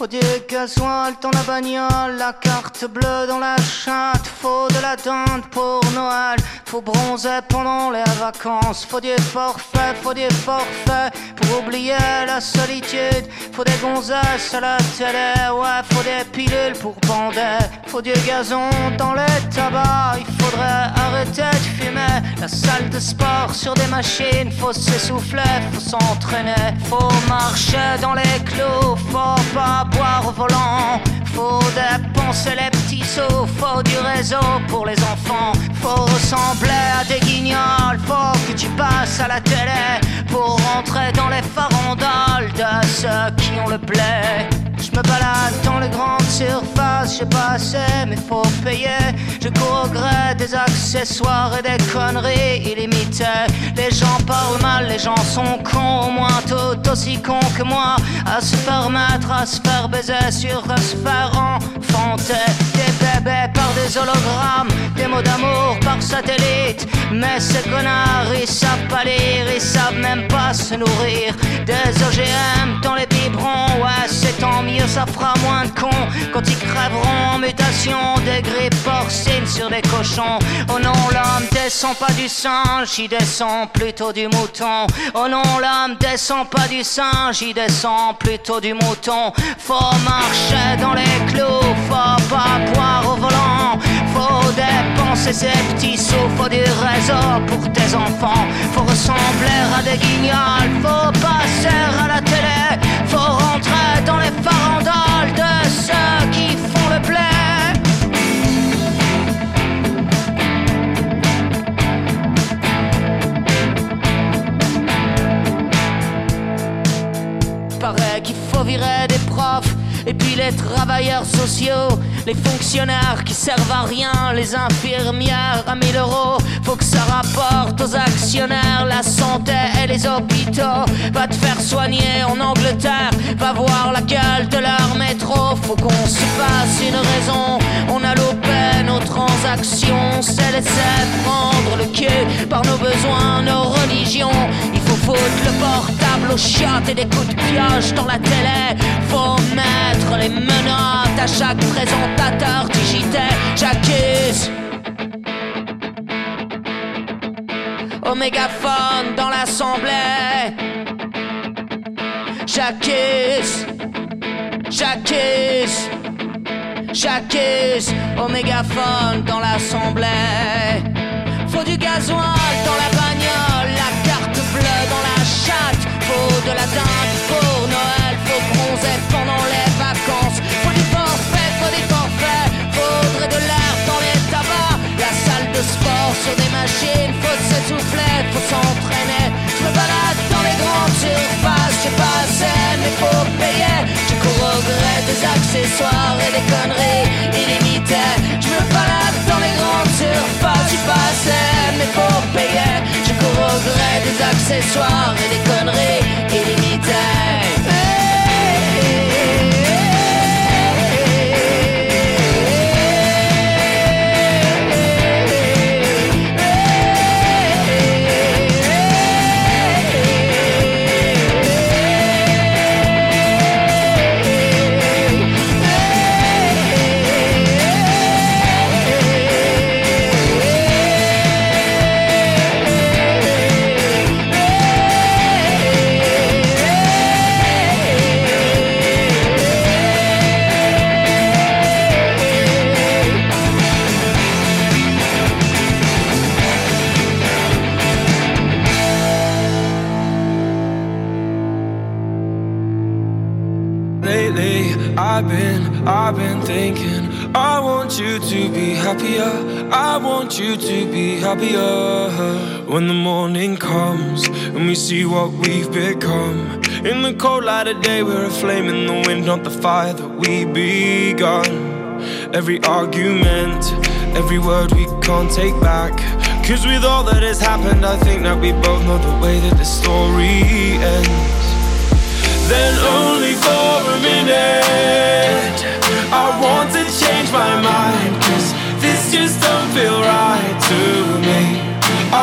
Faut du gasoil dans la bagnole, la carte bleue dans la chatte. Faut de la dinde pour Noël, faut bronzer pendant les vacances. Faut du forfait, faut du forfait pour oublier la solitude. Faut des gonzesses à la télé, ouais, faut des pilules pour bander. Faut du gazon dans les tabacs, il faudrait arrêter de fumer. La salle de sport sur des machines, faut s'essouffler, faut s'entraîner. Faut marcher dans les clous, faut pas boire au volant. Faut dépenser les petits sous, faut du réseau pour les enfants. Faut ressembler à des guignols, faut que tu passes à la télé pour rentrer dans les farandoles de ceux qui ont le blé. Je me balade dans les grandes surfaces, j'ai pas assez, mais faut payer. Je cours des accessoires et des conneries illimitées. Les gens parlent mal, les gens sont cons, au moins tout aussi cons que moi. À se faire mettre, à se faire baiser, sur à se faire enfanter. Des bébés par des hologrammes, des mots d'amour par satellite. Mais ces connards, ils savent pas lire, ils savent même pas se nourrir. Des OGM dans les biberons, ouais, c'est tant mieux, ça fera moins de cons quand ils crèveront en mutation des grippes porcines sur des cochons. Oh non, l'homme descend pas du singe, il descend plutôt du mouton. Oh non, l'homme descend pas du singe, il descend plutôt du mouton. Faut marcher dans les clous, faut pas boire au volant. Faut dépenser ses petits sous, faut du réseau pour tes enfants. Faut ressembler à des guignols, faut passer à la télé. Faut rentrer dans les et puis les travailleurs sociaux, les fonctionnaires qui servent à rien, les infirmières à 1000 euros. Faut que ça rapporte aux actionnaires la santé et les hôpitaux. Va te faire soigner en Angleterre, va voir la gueule de leur métro. Faut qu'on se fasse une raison. On a loupé nos transactions, c'est laisser prendre le cul par nos besoins, nos religions. Le portable aux chiottes et des coups de pioche dans la télé. Faut mettre les menottes à chaque présentateur digitaire. J'accuse. Au mégaphone dans l'assemblée. J'accuse. J'accuse. J'accuse. Au mégaphone dans l'assemblée. Faut du gasoil dans la bagnole, Faut de la dinde pour Noël, faut bronzer pendant les vacances. Faut du forfait, faut des forfaits, faudrait de l'air dans les tabacs. La salle de sport sur des machines, faut s'essouffler, faut s'entraîner. Je me balade dans les grandes surfaces, j'ai pas assez, mais faut payer. Je cours au gré des accessoires et des conneries illimitées. Je me balade dans les grandes surfaces, j'ai pas assez, mais faut payer. Des accessoires et des conneries illimitées. What we've become. In the cold light of day, we're a flame in the wind, not the fire that we begun. Every argument, every word we can't take back. Cause with all that has happened, I think that we both know the way that the story ends then only for a minute. I want to change my mind, cause this just don't feel right to me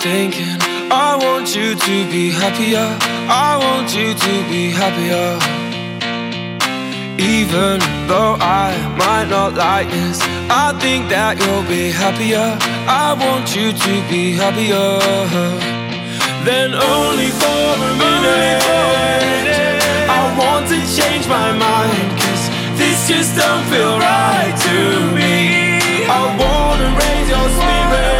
thinking. I want you to be happier. I want you to be happier. Even though I might not like this I think that you'll be happier. I want you to be happier Then only for a minute. I want to change my mind Cause this just don't feel right to me. I wanna raise your spirit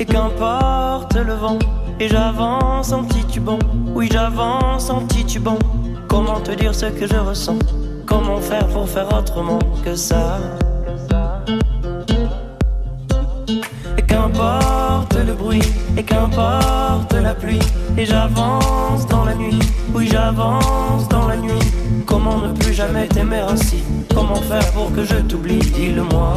et qu'importe le vent. Et j'avance en titubant, oui j'avance en titubant. Comment te dire ce que je ressens? Comment faire pour faire autrement que ça? Et qu'importe le bruit, et qu'importe la pluie. Et j'avance dans la nuit, oui j'avance dans la nuit. Comment ne plus jamais t'aimer ainsi? Comment faire pour que je t'oublie? Dis-le-moi.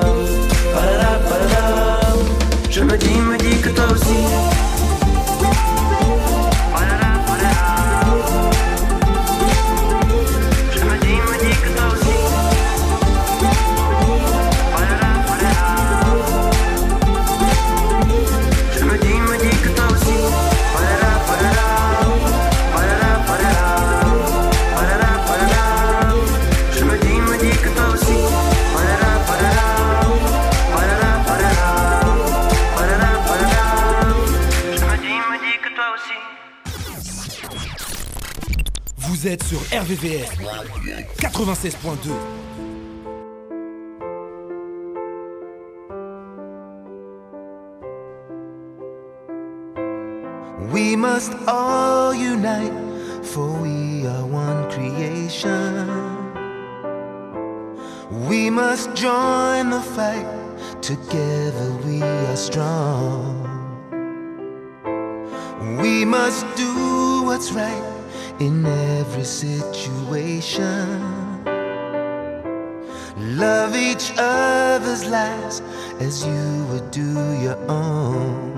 Je me dis, sur RVVS 96.2. We must all unite, for we are one creation. We must join the fight, together we are strong. We must do what's right in every situation. Love each other's lives as you would do your own.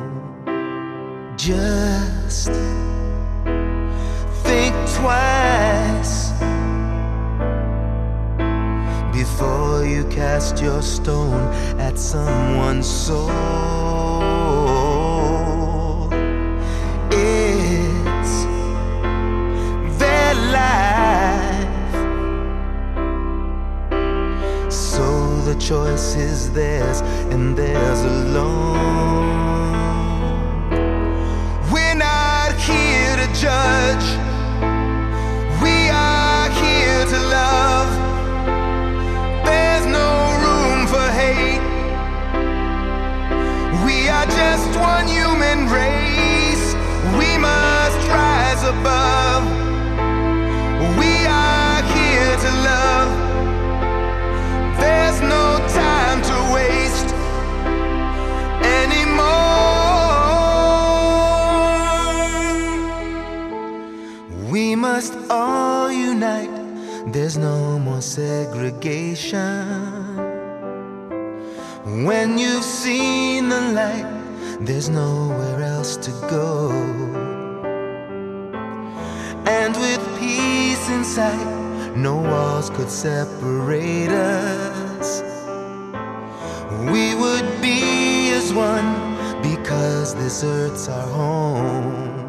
Just think twice before you cast your stone at someone's soul. Choice is theirs and theirs alone. We're not here to judge, we are here to love. There's no room for hate. We are just one human race, we must rise above. There's no more segregation. When you've seen the light, there's nowhere else to go. And with peace in sight, no walls could separate us. We would be as one because this earth's our home.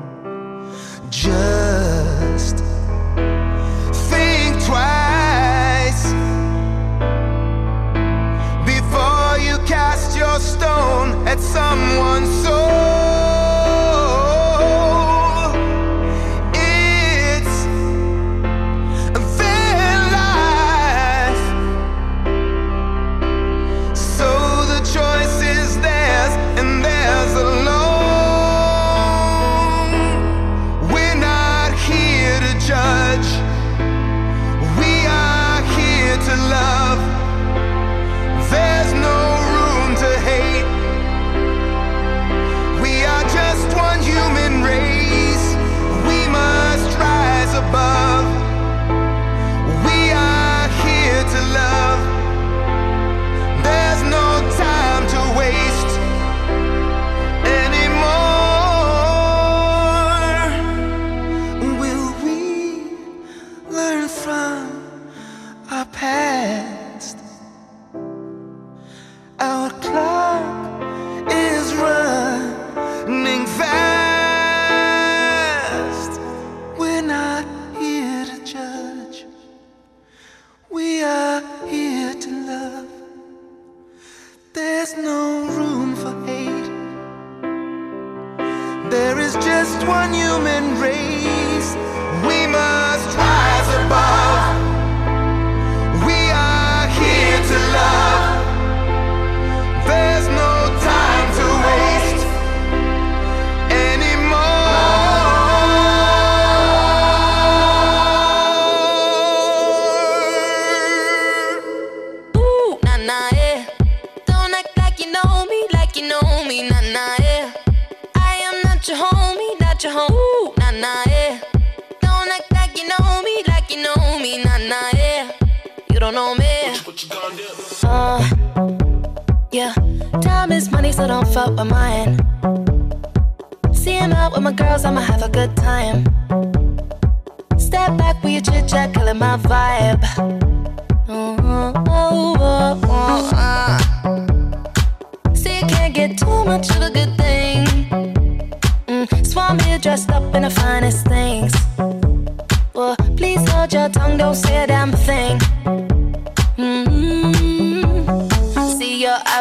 Time is money, so don't fuck with mine. See him out with my girls, I'ma have a good time. Step back with your chit chat, killing my vibe. Ooh, See, you can't get too much of a good thing. Mm, so I'm here dressed up in the finest things. Well, please hold your tongue, don't say a damn thing.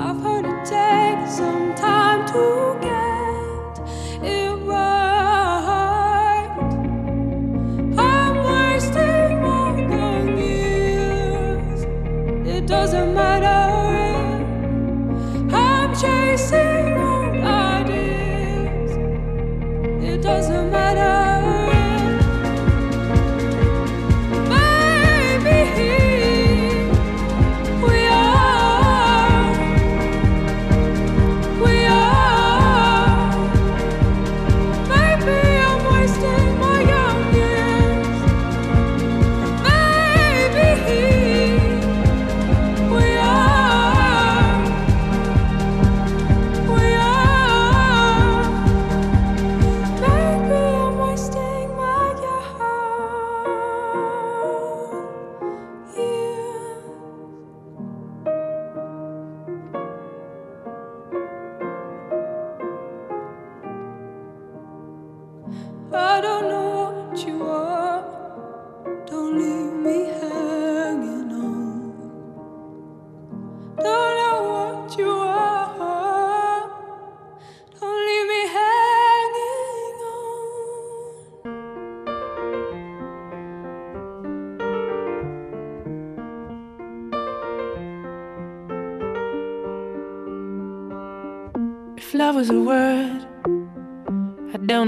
I've heard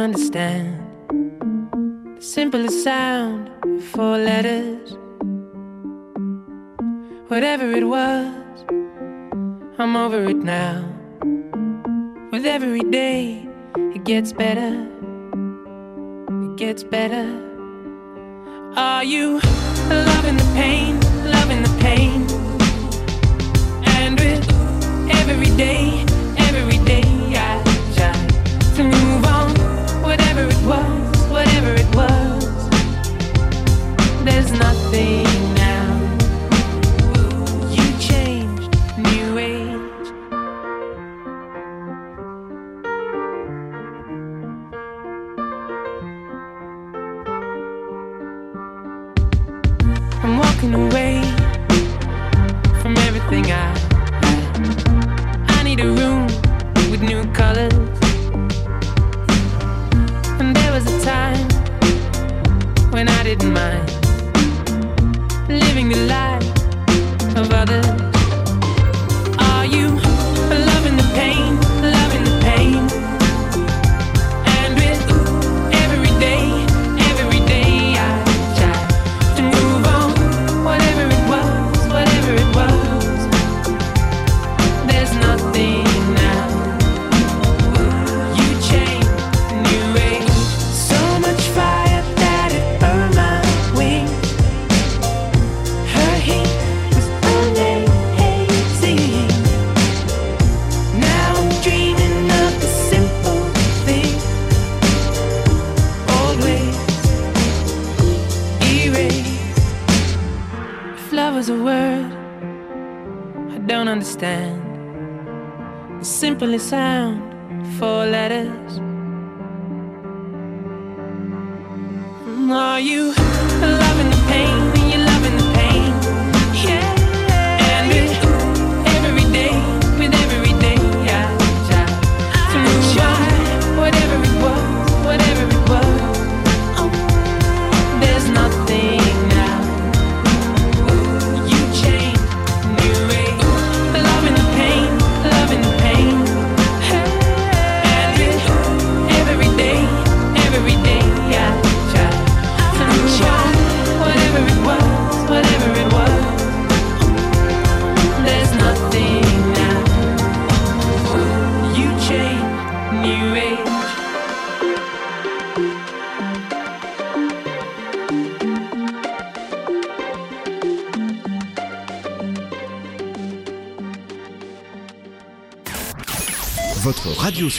don't understand. The simplest sound, four letters. Whatever it was, I'm over it now. With every day, it gets better. It gets better. Are you loving the pain, loving the pain? And with every day, There's nothing Are you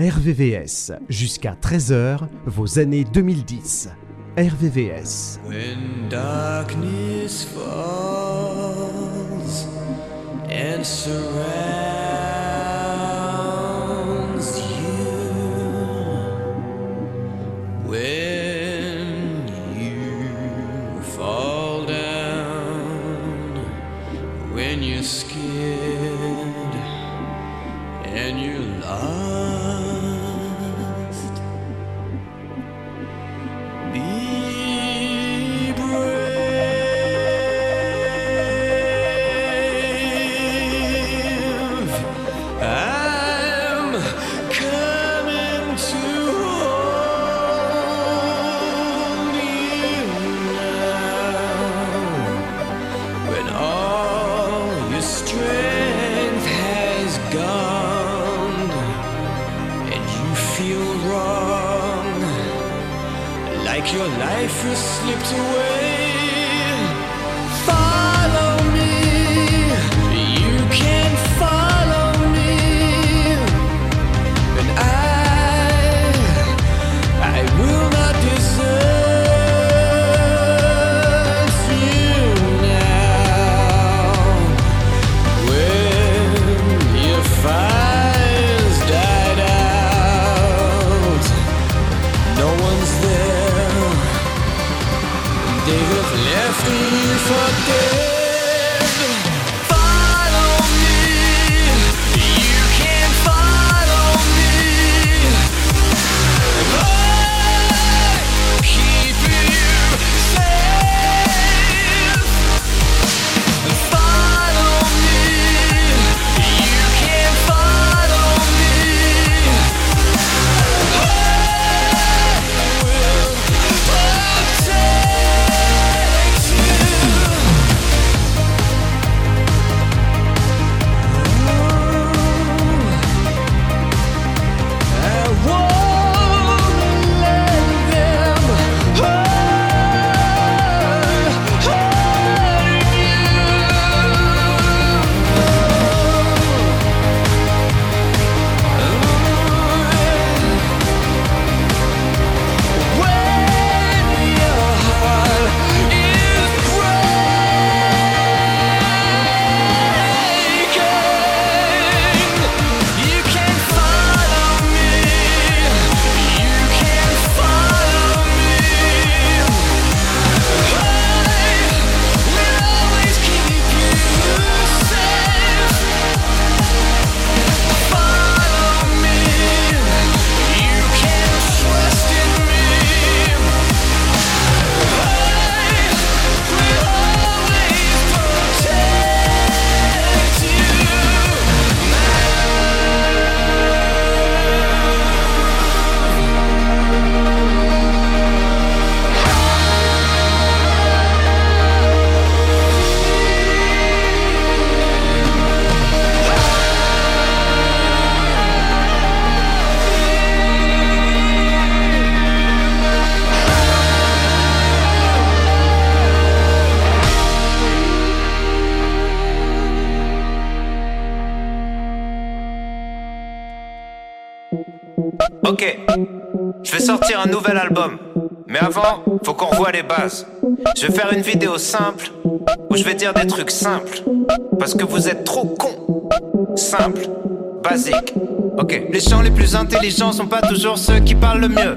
RVVS, jusqu'à 13h, vos années 2010. RVVS. When darkness falls and surrounds you, when you fall down, when you're slipped away. Un nouvel album. Mais avant, faut qu'on revoie les bases. Je vais faire une vidéo simple où je vais dire des trucs simples. Parce que vous êtes trop cons. Simple, basique. Ok, les gens les plus intelligents sont pas toujours ceux qui parlent le mieux.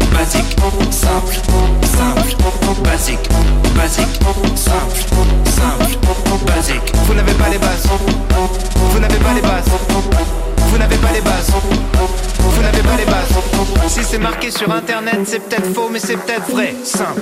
basique, simple, simple, basique, basique, simple, simple, basique. Vous n'avez pas les bases, vous n'avez pas les bases, vous n'avez pas les bases, vous n'avez pas les bases. Si c'est marqué sur internet, c'est peut-être faux, mais c'est peut-être vrai, simple.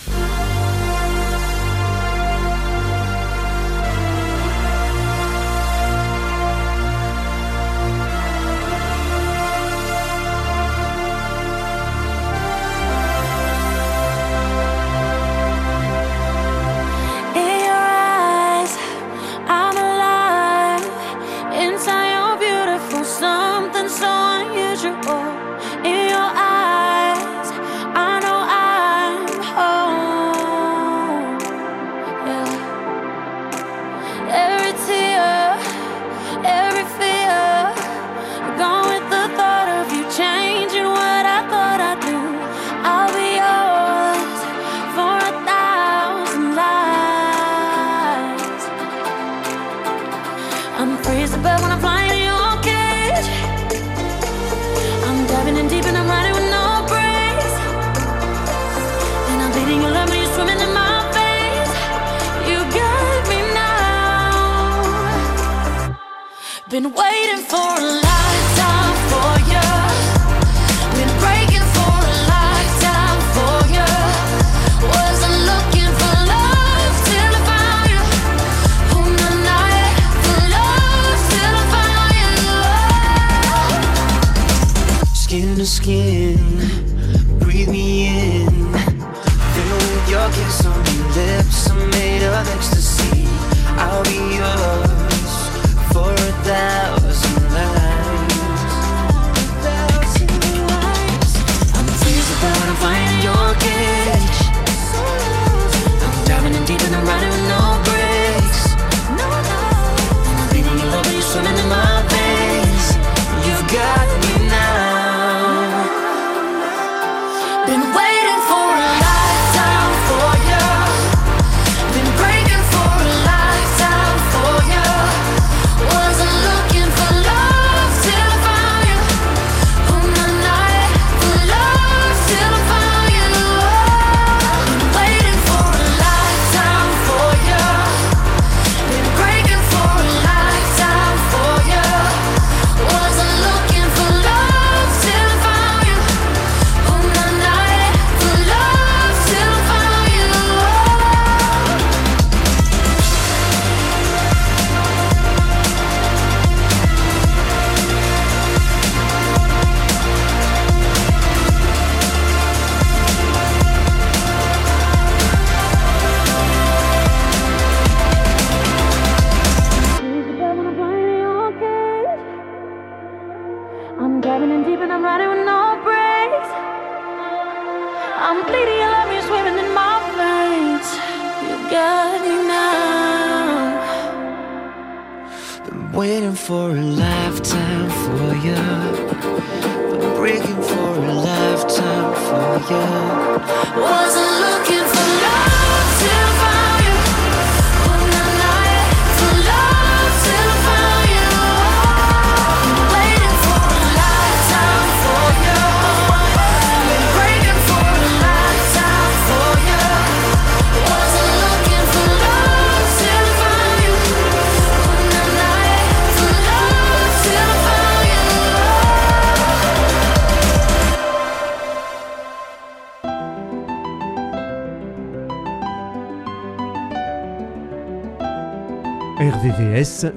something so unusual.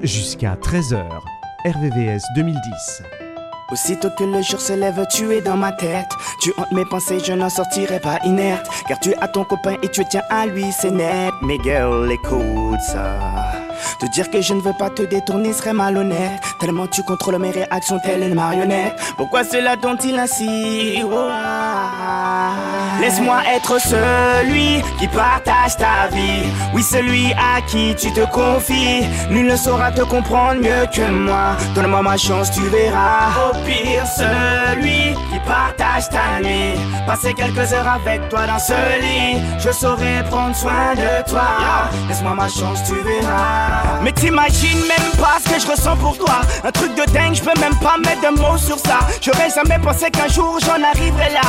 jusqu'à 13h. RVVS 2010. Aussitôt que le jour se lève, tu es dans ma tête. Tu hantes mes pensées, je n'en sortirai pas inerte. Car tu as ton copain et tu tiens à lui, c'est net. Mais girl, écoute ça. Te dire que je ne veux pas te détourner serait malhonnête. Tellement tu contrôles mes réactions, telle une marionnette. Pourquoi cela dont il ainsi. Laisse-moi être celui qui partage ta vie. Oui, celui à qui tu te confies. Nul ne saura te comprendre mieux que moi. Donne-moi ma chance, tu verras. Au pire, celui qui partage ta nuit. Passer quelques heures avec toi dans ce lit. Je saurai prendre soin de toi. Laisse-moi ma chance, tu verras. Mais t'imagines même pas ce que je ressens pour toi. Un truc de dingue, je peux même pas mettre de mots sur ça. J'aurais jamais pensé qu'un jour j'en arriverais là.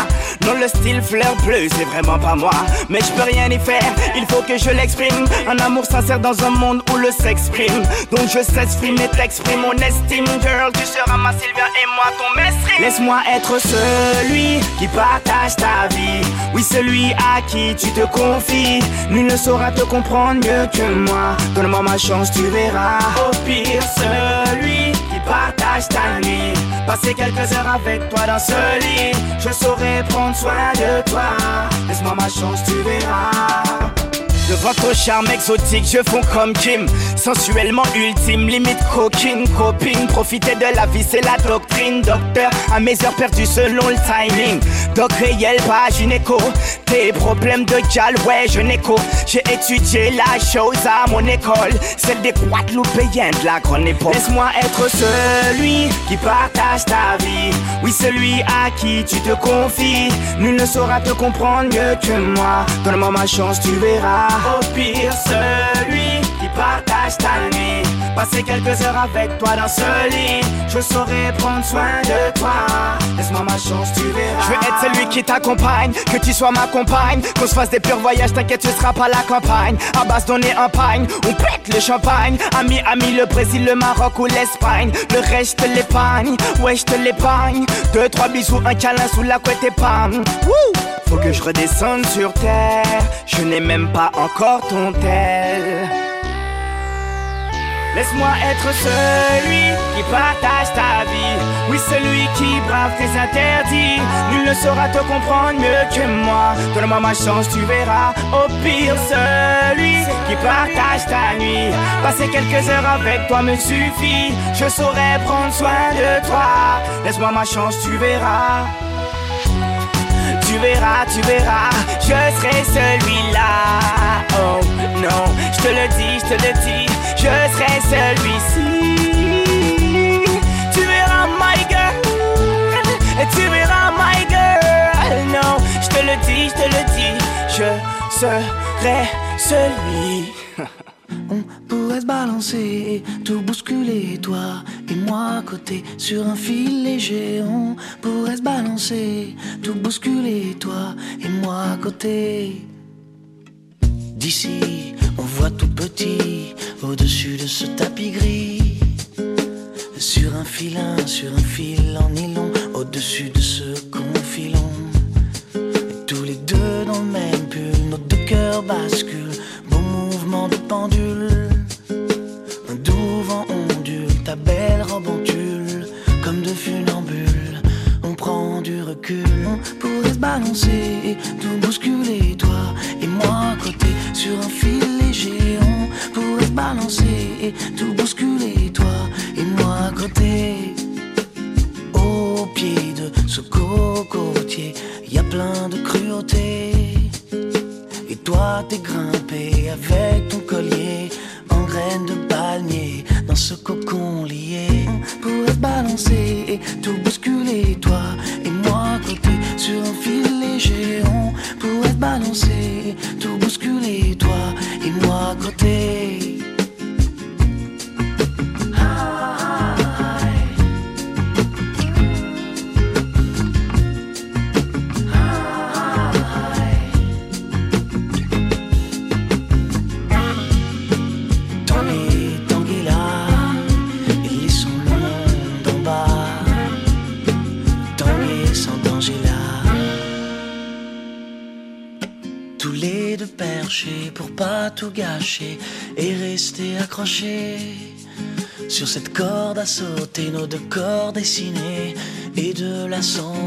Non, le style fleur plus, c'est vraiment pas moi. Mais je peux rien y faire, il faut que je l'exprime. Un amour sincère dans un monde où le s'exprime. Donc je s'exprime et t'exprime mon estime. Girl, tu seras ma Sylvia et moi ton mestre. Laisse-moi être celui qui partage ta vie. Oui, celui à qui tu te confies. Nul ne saura te comprendre mieux que moi. Donne-moi ma chance, tu verras. Au pire, celui qui partage ta nuit. Passer quelques heures avec toi dans ce lit. Je saurai prendre soin de toi. Laisse-moi ma chance, tu verras. De votre charme exotique, je fonds comme Kim. Sensuellement ultime, limite coquine, copine. Profiter de la vie, c'est la doctrine. Docteur, à mes heures perdues selon le timing. Doc réel, pas gynéco. Tes problèmes de gal, ouais, je n'écho. J'ai étudié la chose à mon école. Celle des Guadeloupéens de la grande époque. Laisse-moi être celui qui partage ta vie. Oui, celui à qui tu te confies. Nul ne saura te comprendre mieux que moi. Donne-moi ma chance, tu verras. Au pire, celui qui partage ta nuit. Passer quelques heures avec toi dans ce lit. Je saurai prendre soin de toi. Laisse-moi ma chance, tu verras. Je veux être celui qui t'accompagne, que tu sois ma compagne. Qu'on se fasse des purs voyages, t'inquiète, tu seras pas la campagne. À base donner un pagne, on pète le champagne. Ami, ami, le Brésil, le Maroc ou l'Espagne. Le reste, je te l'épargne, ouais, je te l'épargne. Deux, trois bisous, un câlin sous la couette et! Faut que je redescende sur terre. Je n'ai même pas encore ton tel. Laisse-moi être celui qui partage ta vie. Oui, celui qui brave tes interdits. Nul ne saura te comprendre mieux que moi. Donne-moi ma chance, tu verras. Au pire, celui qui partage ta nuit. Passer quelques heures avec toi me suffit. Je saurai prendre soin de toi. Laisse-moi ma chance, tu verras. Tu verras, tu verras, je serai celui-là. Oh non, je te le dis, je te le dis, je serai celui-ci. Tu verras, my girl, tu verras, my girl. Non, je te le dis, je te le dis, je serai celui. On pourrait se balancer, tout bousculer, toi et moi à côté sur un fil léger. On pourrait se balancer, tout bousculer, toi et moi à côté. D'ici, on voit tout petit au-dessus de ce tapis gris. Sur un filin, sur un fil en nylon, au-dessus de ce confilon. Tous les deux dans le même pull, nos deux cœurs basculent. Beau mouvement de pendule, un doux vent ondule, ta belle robe en tulle, comme de funambule. On prend du recul, on pourrait se balancer, tout bousculer, tout et de la s'envoler,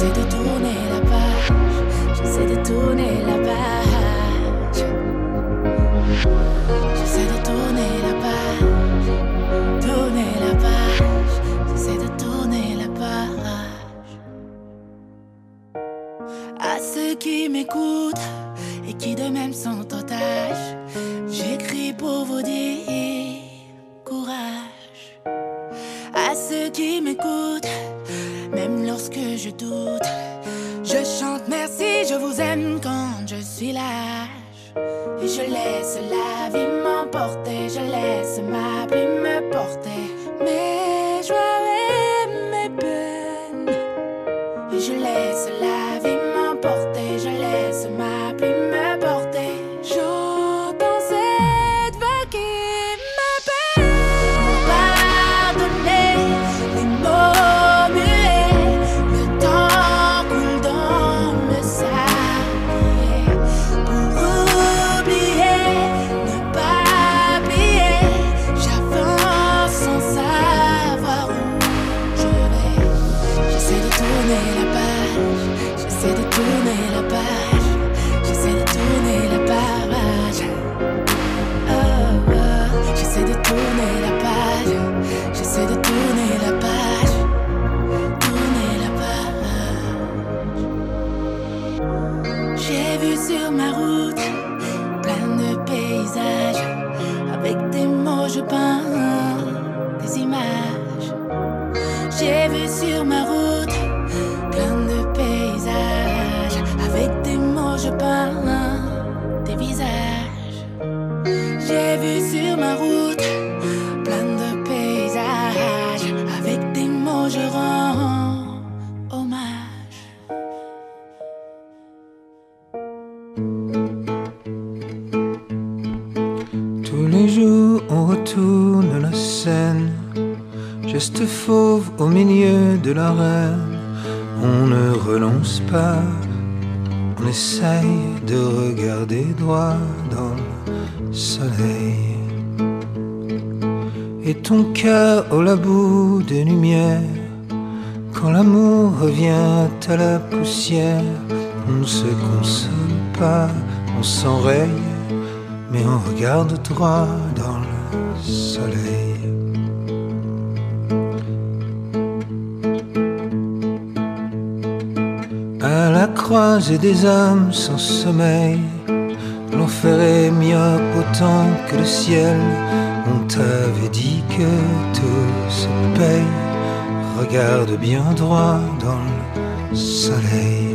j'essaie de tourner je peins des visages. J'ai vu sur ma route plein de paysages, avec des mots je rends hommage. Tous les jours on retourne la scène, geste fauve au milieu de l'arène. On ne relance pas, essaye de regarder droit dans le soleil. Et ton cœur au la bout des lumières, quand l'amour revient à la poussière, on ne se console pas, on s'enraye mais on regarde droit dans le soleil. Croisée des âmes sans sommeil, l'enfer est autant que le ciel. On t'avait dit que tout se paye. Regarde bien droit dans le soleil.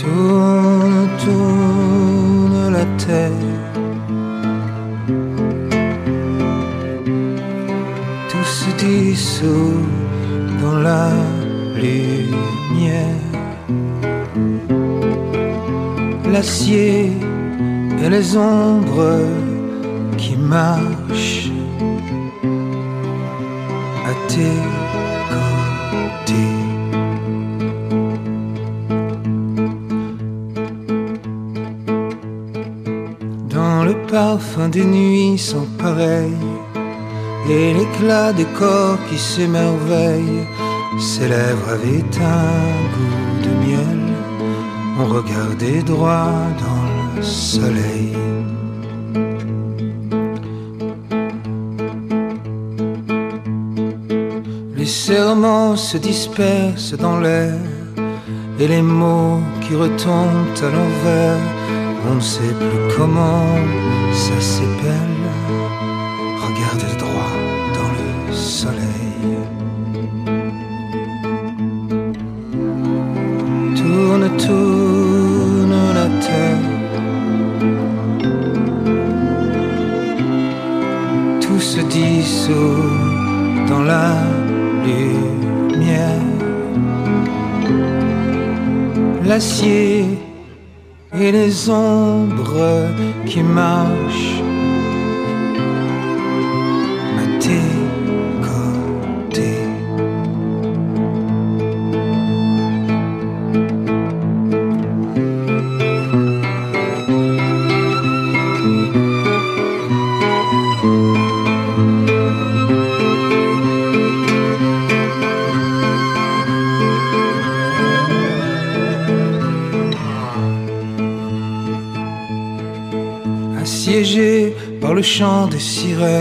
Tourne, tourne la terre. Tout se dissout dans la Et les ombres qui marchent à tes côtés. Dans le parfum des nuits sans pareil et l'éclat des corps qui s'émerveillent, ses lèvres avaient un goût. On regardait droit dans le soleil. Les serments se dispersent dans l'air et les mots qui retombent à l'envers On ne sait plus comment ça s'épelle. Le chant